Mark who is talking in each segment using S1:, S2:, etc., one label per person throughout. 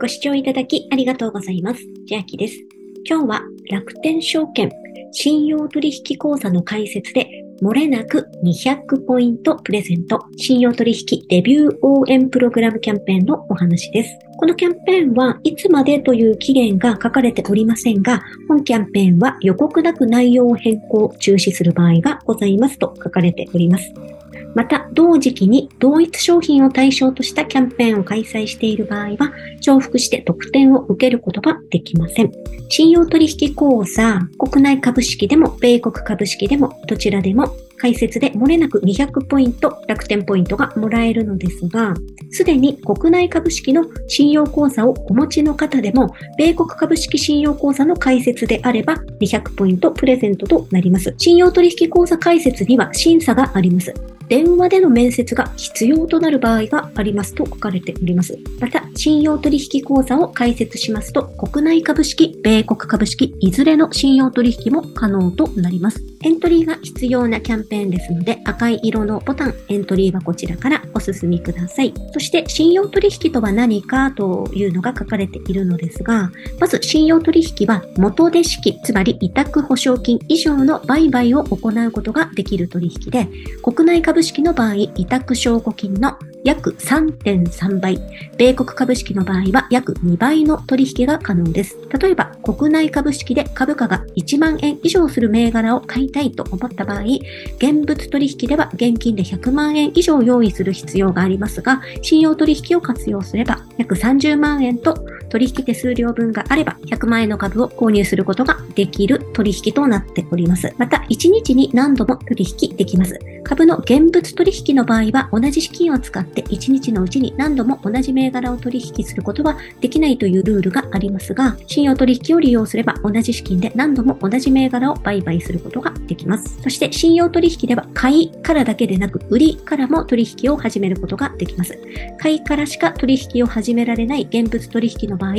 S1: ご視聴いただきありがとうございます。千秋です。今日は楽天証券信用取引講座の解説で漏れなく200ポイントプレゼント信用取引デビュー応援プログラムキャンペーンのお話です。このキャンペーンはいつまでという期限が書かれておりませんが、本キャンペーンは予告なく内容を変更、中止する場合がございますと書かれております。また、同時期に同一商品を対象としたキャンペーンを開催している場合は、重複して特典を受けることができません。信用取引口座、国内株式でも、米国株式でも、どちらでも解説で漏れなく200ポイント、楽天ポイントがもらえるのですが、すでに国内株式の信用口座をお持ちの方でも、米国株式信用口座の解説であれば200ポイントプレゼントとなります。信用取引口座解説には審査があります。電話での面接が必要となる場合がありますと書かれております。また、信用取引口座を開設しますと、国内株式、米国株式、いずれの信用取引も可能となります。エントリーが必要なキャンペーンですので、赤い色のボタン、エントリーはこちらからお進みください。そして、信用取引とは何かというのが書かれているのですが、まず、信用取引は元手式、つまり委託保証金以上の売買を行うことができる取引で、国内株式の場合、委託証拠金の約3.3倍、米国株式の場合は約2倍の取引が可能です。例えば、国内株式で株価が1万円以上する銘柄を買いたいと思った場合、現物取引では現金で100万円以上用意する必要がありますが、信用取引を活用すれば約30万円と取引手数料分があれば100万円の株を購入することができる取引となっております。また、1日に何度も取引できます。株の現物取引の場合は同じ資金を使って1日のうちに何度も同じ銘柄を取引することはできないというルールがありますが、信用取引を利用すれば同じ資金で何度も同じ銘柄を売買することができます。そして信用取引では買いからだけでなく売りからも取引を始めることができます。買いからしか取引を始められない現物取引の場合、場合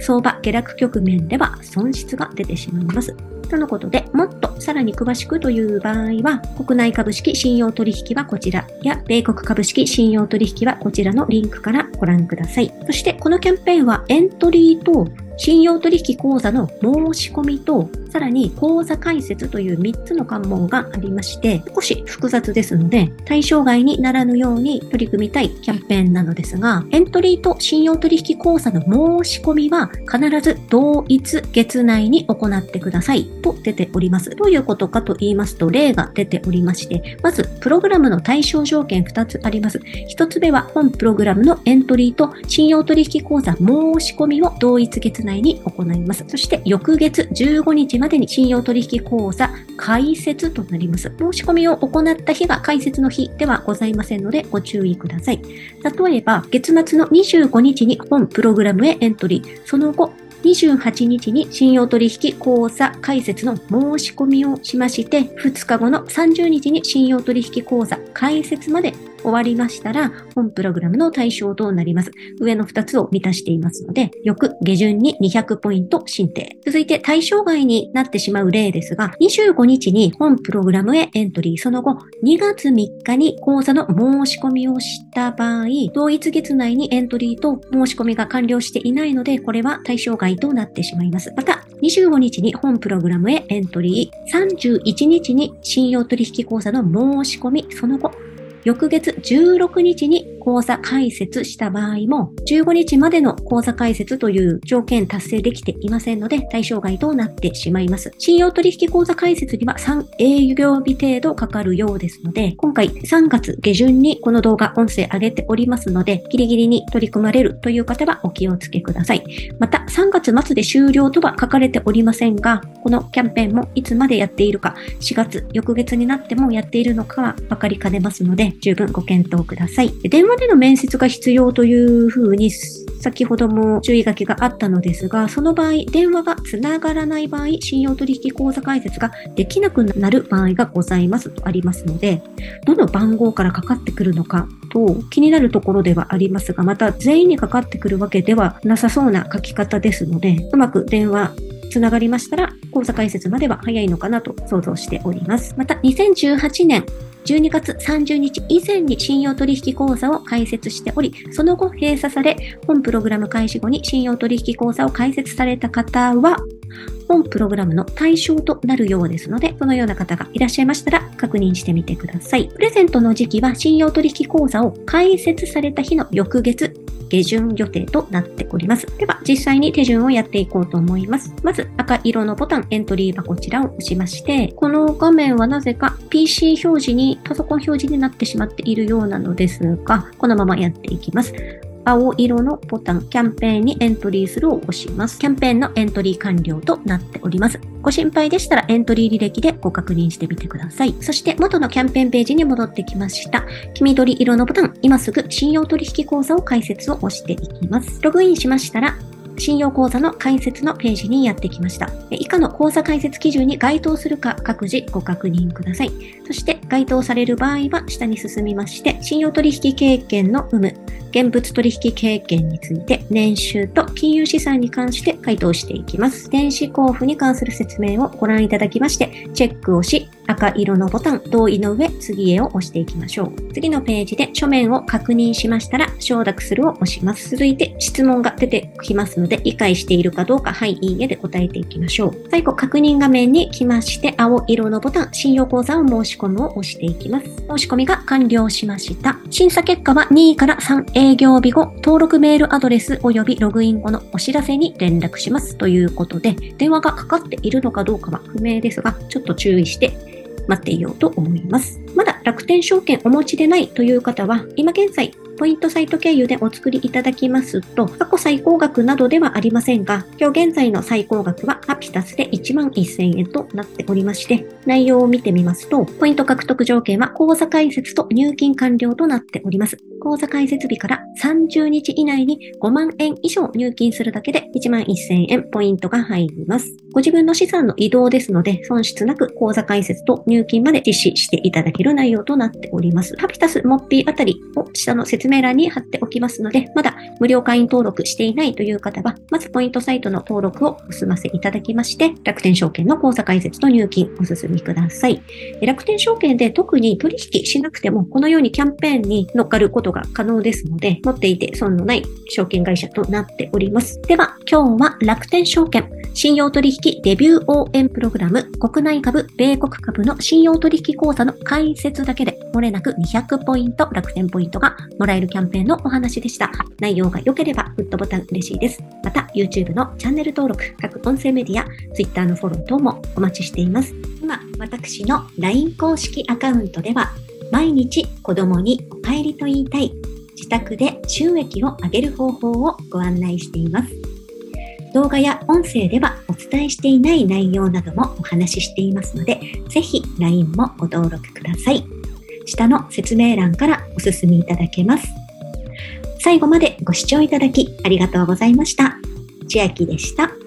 S1: 相場下落局面では損失が出てしまいます。とのことで、もっとさらに詳しくという場合は、国内株式信用取引はこちらや、米国株式信用取引はこちらのリンクからご覧ください。そして、このキャンペーンはエントリーと信用取引口座の申し込みと、さらに口座開設という3つの関門がありまして、少し複雑ですので、対象外にならぬように取り組みたいキャンペーンなのですが、エントリーと信用取引口座の申し込みは必ず同一月内に行ってくださいと出ております。どういうことかと言いますと、例が出ておりまして、まず、プログラムの対象条件2つあります。1つ目は本プログラムのエントリーと信用取引口座申し込みを同一月内に行います。そして、翌月15日までに信用取引口座開設となります。申し込みを行った日が開設の日ではございませんのでご注意ください。例えば、月末の25日に本プログラムへエントリー、その後、28日に信用取引口座開設の申し込みをしまして、2日後の30日に信用取引口座開設まで終わりましたら、本プログラムの対象となります。上の2つを満たしていますので、翌下旬に200ポイント申請。続いて対象外になってしまう例ですが、25日に本プログラムへエントリー、その後、2月3日に講座の申し込みをした場合、同一月内にエントリーと申し込みが完了していないので、これは対象外となってしまいます。また、25日に本プログラムへエントリー、31日に信用取引講座の申し込み、その後、翌月16日に口座開設した場合も、15日までの口座開設という条件達成できていませんので、対象外となってしまいます。信用取引口座開設には3営業日程度かかるようですので、今回3月下旬にこの動画音声上げておりますので、ギリギリに取り組まれるという方はお気をつけください。また、3月末で終了とは書かれておりませんが、このキャンペーンもいつまでやっているか、4月、翌月になってもやっているのかは分かりかねますので、十分ご検討ください。電話までの面接が必要というふうに先ほども注意書きがあったのですが、その場合、電話がつながらない場合、信用取引口座開設ができなくなる場合がございますとありますので、どの番号からかかってくるのかと気になるところではありますが、また全員にかかってくるわけではなさそうな書き方ですので、うまく電話つながりましたら、口座開設までは早いのかなと想像しております。また、2018年12月30日以前に信用取引口座を開設しており、その後閉鎖され、本プログラム開始後に信用取引口座を開設された方は、本プログラムの対象となるようですので、そのような方がいらっしゃいましたら確認してみてください。プレゼントの時期は信用取引口座を開設された日の翌月、下旬予定となっております。では、実際に手順をやっていこうと思います。まず、赤色のボタン、エントリーはこちらを押しまして、この画面はなぜか PC 表示に、パソコン表示になってしまっているようなのですが、このままやっていきます。青色のボタン、キャンペーンにエントリーするを押します。キャンペーンのエントリー完了となっております。ご心配でしたらエントリー履歴でご確認してみてください。そして元のキャンペーンページに戻ってきました。黄緑色のボタン、今すぐ信用取引口座を開設を押していきます。ログインしましたら、信用口座の開設のページにやってきました。以下の口座開設基準に該当するか各自ご確認ください。そして該当される場合は下に進みまして、信用取引経験の有無、現物取引経験について年収と金融資産に関して回答していきます。電子交付に関する説明をご覧いただきまして、チェックをし、赤色のボタン、同意の上、次へを押していきましょう。次のページで書面を確認しましたら、承諾するを押します。続いて質問が出てきますので、理解しているかどうか、はい、いいえで答えていきましょう。最後、確認画面に来まして、青色のボタン、信用口座を申し込むを押していきます。申し込みが完了しました。審査結果は2位から3営業日後、登録メールアドレス及びログイン後のお知らせに連絡しますということで、電話がかかっているのかどうかは不明ですが、ちょっと注意して待っていようと思います。まだ楽天証券お持ちでないという方は、今現在ポイントサイト経由でお作りいただきますと、過去最高額などではありませんが、今日現在の最高額はアピタスで1万1000円となっておりまして、内容を見てみますと、ポイント獲得条件は口座開設と入金完了となっております。口座開設日から30日以内に5万円以上入金するだけで1万1000円ポイントが入ります。ご自分の資産の移動ですので、損失なく口座開設と入金まで実施していただける内容となっております。ハピタスモッピーあたりを下の説明欄に貼っておきますので、まだ無料会員登録していないという方は、まずポイントサイトの登録をお済ませいただきまして、楽天証券の口座開設と入金お進みください。楽天証券で特に取引しなくても、このようにキャンペーンに乗っかることが可能ですので、持っていて損のない証券会社となっております。では、今日は楽天証券信用取引デビュー応援プログラム国内株、米国株の信用取引口座の開設だけで漏れなく200ポイント楽天ポイントがもらえるキャンペーンのお話でした。内容が良ければグッドボタン嬉しいです。また YouTube のチャンネル登録、各音声メディア、Twitter のフォロー等もお待ちしています。今、私の LINE 公式アカウントでは毎日子供に帰りと言いたい自宅で収益を上げる方法をご案内しています。動画や音声ではお伝えしていない内容などもお話ししていますので、ぜひ LINE もご登録ください。下の説明欄からお進みいただけます。最後までご視聴いただきありがとうございました。千秋でした。